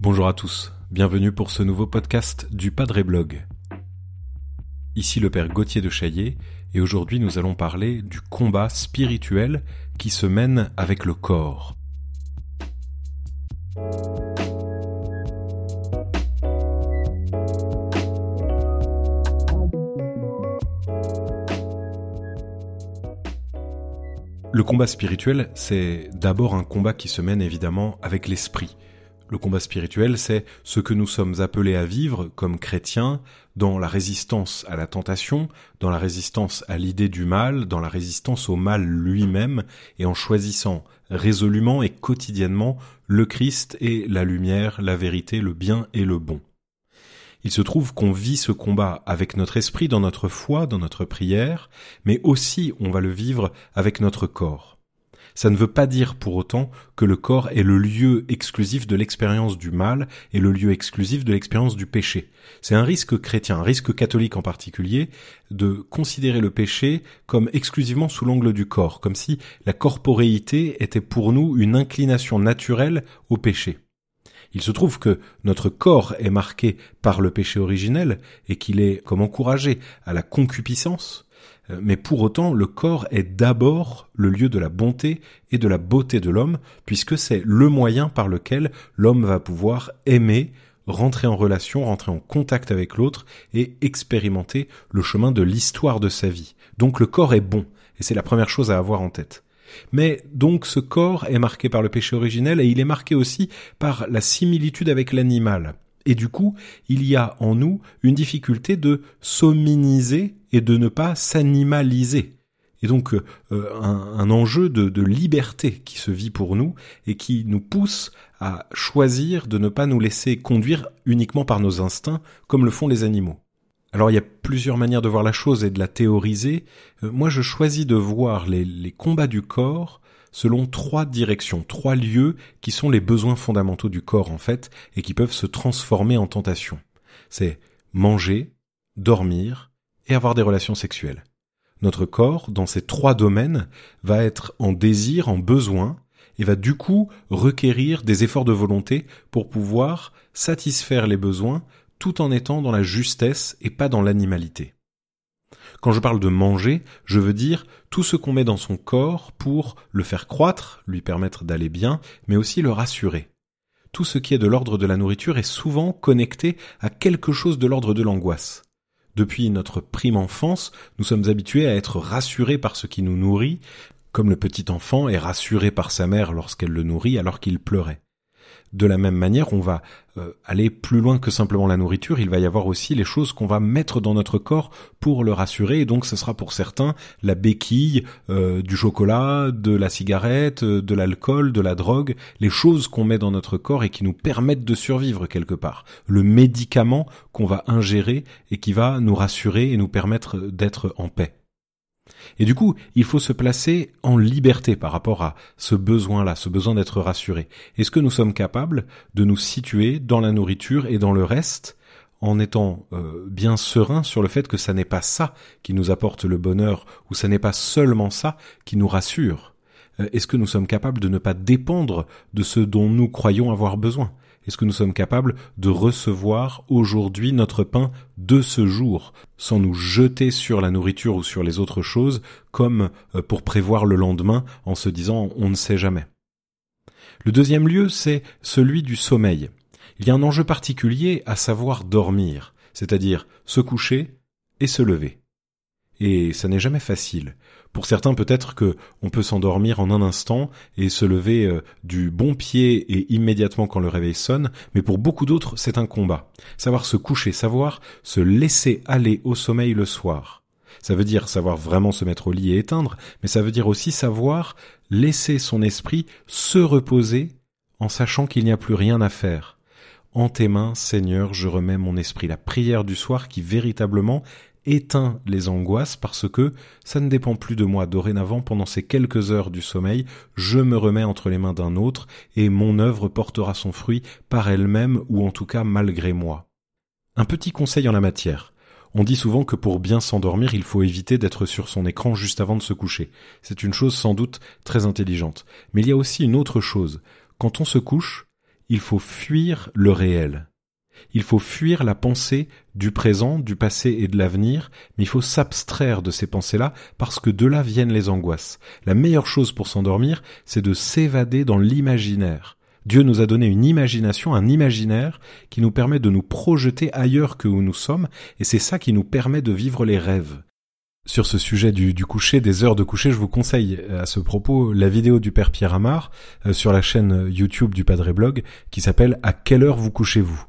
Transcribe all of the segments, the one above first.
Bonjour à tous, bienvenue pour ce nouveau podcast du Padre Blog. Ici le Père Gauthier de Chaillet, et aujourd'hui nous allons parler du combat spirituel qui se mène avec le corps. Le combat spirituel, c'est d'abord un combat qui se mène évidemment avec l'esprit. Le combat spirituel, c'est ce que nous sommes appelés à vivre comme chrétiens dans la résistance à la tentation, dans la résistance à l'idée du mal, dans la résistance au mal lui-même, et en choisissant résolument et quotidiennement le Christ et la lumière, la vérité, le bien et le bon. Il se trouve qu'on vit ce combat avec notre esprit dans notre foi, dans notre prière, mais aussi on va le vivre avec notre corps. Ça ne veut pas dire pour autant que le corps est le lieu exclusif de l'expérience du mal et le lieu exclusif de l'expérience du péché. C'est un risque chrétien, un risque catholique en particulier, de considérer le péché comme exclusivement sous l'angle du corps, comme si la corporéité était pour nous une inclination naturelle au péché. Il se trouve que notre corps est marqué par le péché originel et qu'il est comme encouragé à la concupiscence, euh, mais pour autant le corps est d'abord le lieu de la bonté et de la beauté de l'homme, puisque c'est le moyen par lequel l'homme va pouvoir aimer, rentrer en relation, rentrer en contact avec l'autre et expérimenter le chemin de l'histoire de sa vie. Donc le corps est bon, et c'est la première chose à avoir en tête. Mais donc ce corps est marqué par le péché originel et il est marqué aussi par la similitude avec l'animal. Et du coup, il y a en nous une difficulté de s'hominiser et de ne pas s'animaliser. Et donc euh, un, enjeu de liberté qui se vit pour nous et qui nous pousse à choisir de ne pas nous laisser conduire uniquement par nos instincts comme le font les animaux. Alors il y a plusieurs manières de voir la chose et de la théoriser. Euh, moi je choisis de voir les, les combats du corps selon trois directions, trois lieux qui sont les besoins fondamentaux du corps en fait et qui peuvent se transformer en tentation. C'est manger, dormir et avoir des relations sexuelles. Notre corps, dans ces trois domaines, va être en désir, en besoin, et va du coup requérir des efforts de volonté pour pouvoir satisfaire les besoins tout en étant dans la justesse et pas dans l'animalité. Quand je parle de manger, je veux dire tout ce qu'on met dans son corps pour le faire croître, lui permettre d'aller bien, mais aussi le rassurer. Tout ce qui est de l'ordre de la nourriture est souvent connecté à quelque chose de l'ordre de l'angoisse. Depuis notre prime enfance, nous sommes habitués à être rassurés par ce qui nous nourrit, comme le petit enfant est rassuré par sa mère lorsqu'elle le nourrit alors qu'il pleurait. De la même manière, on va euh, aller plus loin que simplement la nourriture, il va y avoir aussi les choses qu'on va mettre dans notre corps pour le rassurer, et donc ce sera pour certains la béquille, euh, du chocolat, de la cigarette, euh, de l'alcool, de la drogue, les choses qu'on met dans notre corps et qui nous permettent de survivre quelque part, le médicament qu'on va ingérer et qui va nous rassurer et nous permettre d'être en paix. Et du coup, il faut se placer en liberté par rapport à ce besoin-là, ce besoin d'être rassuré. Est-ce que nous sommes capables de nous situer dans la nourriture et dans le reste en étant euh, bien serein sur le fait que ça n'est pas ça qui nous apporte le bonheur ou ça n'est pas seulement ça qui nous rassure? Euh, Est-ce que nous sommes capables de ne pas dépendre de ce dont nous croyons avoir besoin? Est-ce que nous sommes capables de recevoir aujourd'hui notre pain de ce jour, sans nous jeter sur la nourriture ou sur les autres choses, comme euh, pour prévoir le lendemain en se disant on ne sait jamais Le deuxième lieu, c'est celui du sommeil. Il y a un enjeu particulier à savoir dormir, c'est-à-dire se coucher et se lever. Et ça n'est jamais facile. Pour certains, peut-être que on peut s'endormir en un instant et se lever euh, du bon pied et immédiatement quand le réveil sonne, mais pour beaucoup d'autres, c'est un combat. Savoir se coucher, savoir se laisser aller au sommeil le soir. Ça veut dire savoir vraiment se mettre au lit et éteindre, mais ça veut dire aussi savoir laisser son esprit se reposer en sachant qu'il n'y a plus rien à faire. En tes mains, Seigneur, je remets mon esprit. La prière du soir qui véritablement éteint les angoisses parce que ça ne dépend plus de moi. Dorénavant, pendant ces quelques heures du sommeil, je me remets entre les mains d'un autre et mon œuvre portera son fruit par elle-même ou en tout cas malgré moi. Un petit conseil en la matière. On dit souvent que pour bien s'endormir, il faut éviter d'être sur son écran juste avant de se coucher. C'est une chose sans doute très intelligente. Mais il y a aussi une autre chose. Quand on se couche, il faut fuir le réel. Il faut fuir la pensée du présent, du passé et de l'avenir, mais il faut s'abstraire de ces pensées-là parce que de là viennent les angoisses. La meilleure chose pour s'endormir, c'est de s'évader dans l'imaginaire. Dieu nous a donné une imagination, un imaginaire qui nous permet de nous projeter ailleurs que où nous sommes, et c'est ça qui nous permet de vivre les rêves. Sur ce sujet du, coucher, des heures de coucher, je vous conseille euh, à ce propos la vidéo du père Pierre Amar euh, sur la chaîne YouTube du Padre Blog qui s'appelle À quelle heure vous couchez-vous?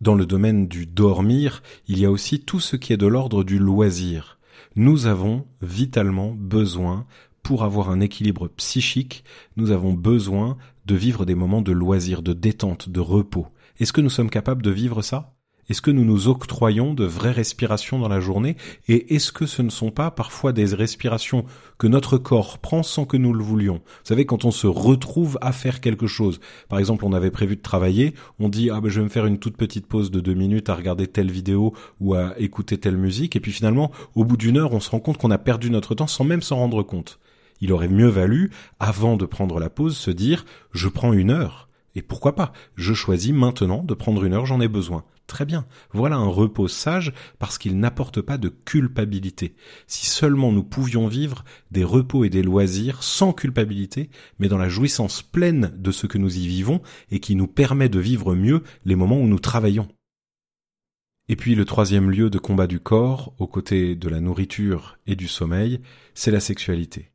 Dans le domaine du dormir, il y a aussi tout ce qui est de l'ordre du loisir. Nous avons vitalement besoin pour avoir un équilibre psychique, nous avons besoin de vivre des moments de loisir, de détente, de repos. Est-ce que nous sommes capables de vivre ça? Est-ce que nous nous octroyons de vraies respirations dans la journée Et est-ce que ce ne sont pas parfois des respirations que notre corps prend sans que nous le voulions? Vous savez, quand on se retrouve à faire quelque chose, par exemple on avait prévu de travailler, on dit ah ben je vais me faire une toute petite pause de deux minutes à regarder telle vidéo ou à écouter telle musique, et puis finalement au bout d'une heure on se rend compte qu'on a perdu notre temps sans même s'en rendre compte. Il aurait mieux valu, avant de prendre la pause, se dire je prends une heure. Et pourquoi pas? Je choisis maintenant de prendre une heure, j'en ai besoin. Très bien. Voilà un repos sage parce qu'il n'apporte pas de culpabilité. Si seulement nous pouvions vivre des repos et des loisirs sans culpabilité, mais dans la jouissance pleine de ce que nous y vivons et qui nous permet de vivre mieux les moments où nous travaillons. Et puis le troisième lieu de combat du corps, aux côtés de la nourriture et du sommeil, c'est la sexualité.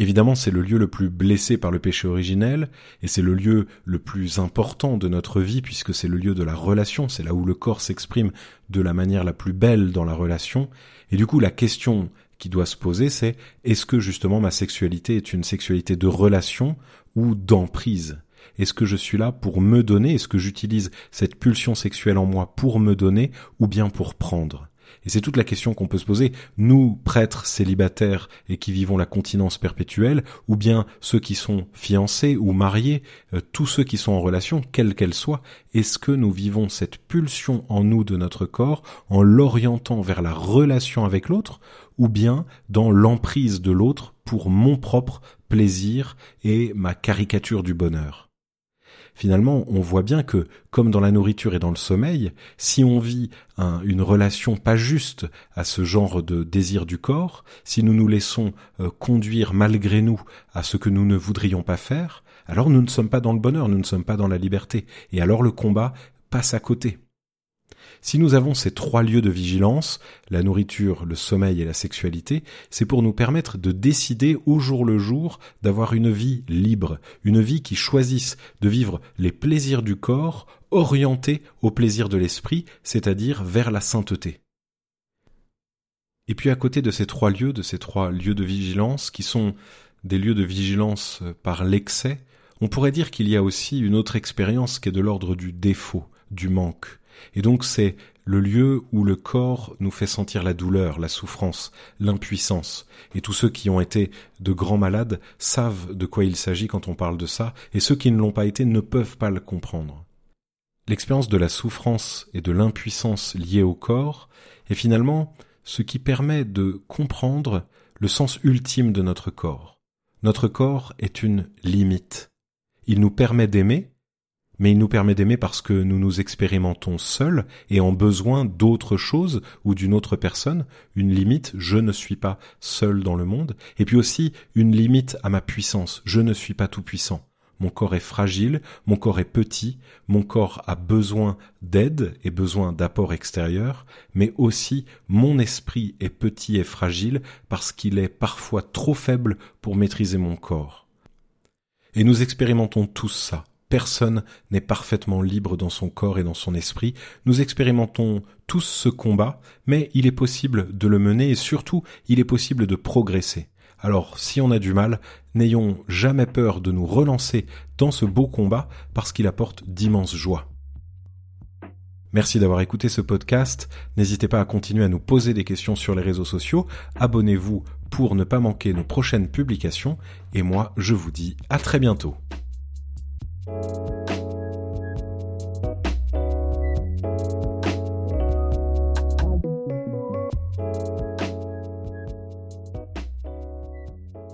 Évidemment, c'est le lieu le plus blessé par le péché originel, et c'est le lieu le plus important de notre vie, puisque c'est le lieu de la relation, c'est là où le corps s'exprime de la manière la plus belle dans la relation. Et du coup, la question qui doit se poser, c'est est-ce que justement ma sexualité est une sexualité de relation ou d'emprise? Est-ce que je suis là pour me donner? Est-ce que j'utilise cette pulsion sexuelle en moi pour me donner ou bien pour prendre? Et c'est toute la question qu'on peut se poser, nous, prêtres célibataires et qui vivons la continence perpétuelle, ou bien ceux qui sont fiancés ou mariés, euh, tous ceux qui sont en relation, quelle qu'elle soit, est-ce que nous vivons cette pulsion en nous de notre corps en l'orientant vers la relation avec l'autre, ou bien dans l'emprise de l'autre pour mon propre plaisir et ma caricature du bonheur? Finalement, on voit bien que, comme dans la nourriture et dans le sommeil, si on vit une relation pas juste à ce genre de désir du corps, si nous nous laissons euh, conduire malgré nous à ce que nous ne voudrions pas faire, alors nous ne sommes pas dans le bonheur, nous ne sommes pas dans la liberté, et alors le combat passe à côté. Si nous avons ces trois lieux de vigilance, la nourriture, le sommeil et la sexualité, c'est pour nous permettre de décider au jour le jour d'avoir une vie libre, une vie qui choisisse de vivre les plaisirs du corps orientés au plaisir de l'esprit, c'est-à-dire vers la sainteté. Et puis à côté de ces trois lieux, de ces trois lieux de vigilance, qui sont des lieux de vigilance par l'excès, on pourrait dire qu'il y a aussi une autre expérience qui est de l'ordre du défaut, du manque. Et donc c'est le lieu où le corps nous fait sentir la douleur, la souffrance, l'impuissance. Et tous ceux qui ont été de grands malades savent de quoi il s'agit quand on parle de ça, et ceux qui ne l'ont pas été ne peuvent pas le comprendre. L'expérience de la souffrance et de l'impuissance liée au corps est finalement ce qui permet de comprendre le sens ultime de notre corps. Notre corps est une limite. Il nous permet d'aimer, mais il nous permet d'aimer parce que nous nous expérimentons seuls et en besoin d'autre chose ou d'une autre personne, une limite, je ne suis pas seul dans le monde, et puis aussi une limite à ma puissance, je ne suis pas tout puissant. Mon corps est fragile, mon corps est petit, mon corps a besoin d'aide et besoin d'apport extérieur, mais aussi mon esprit est petit et fragile parce qu'il est parfois trop faible pour maîtriser mon corps. Et nous expérimentons tous ça, Personne n'est parfaitement libre dans son corps et dans son esprit. Nous expérimentons tous ce combat, mais il est possible de le mener et surtout il est possible de progresser. Alors si on a du mal, n'ayons jamais peur de nous relancer dans ce beau combat parce qu'il apporte d'immenses joies. Merci d'avoir écouté ce podcast. N'hésitez pas à continuer à nous poser des questions sur les réseaux sociaux. Abonnez-vous pour ne pas manquer nos prochaines publications. Et moi, je vous dis à très bientôt. Thank you.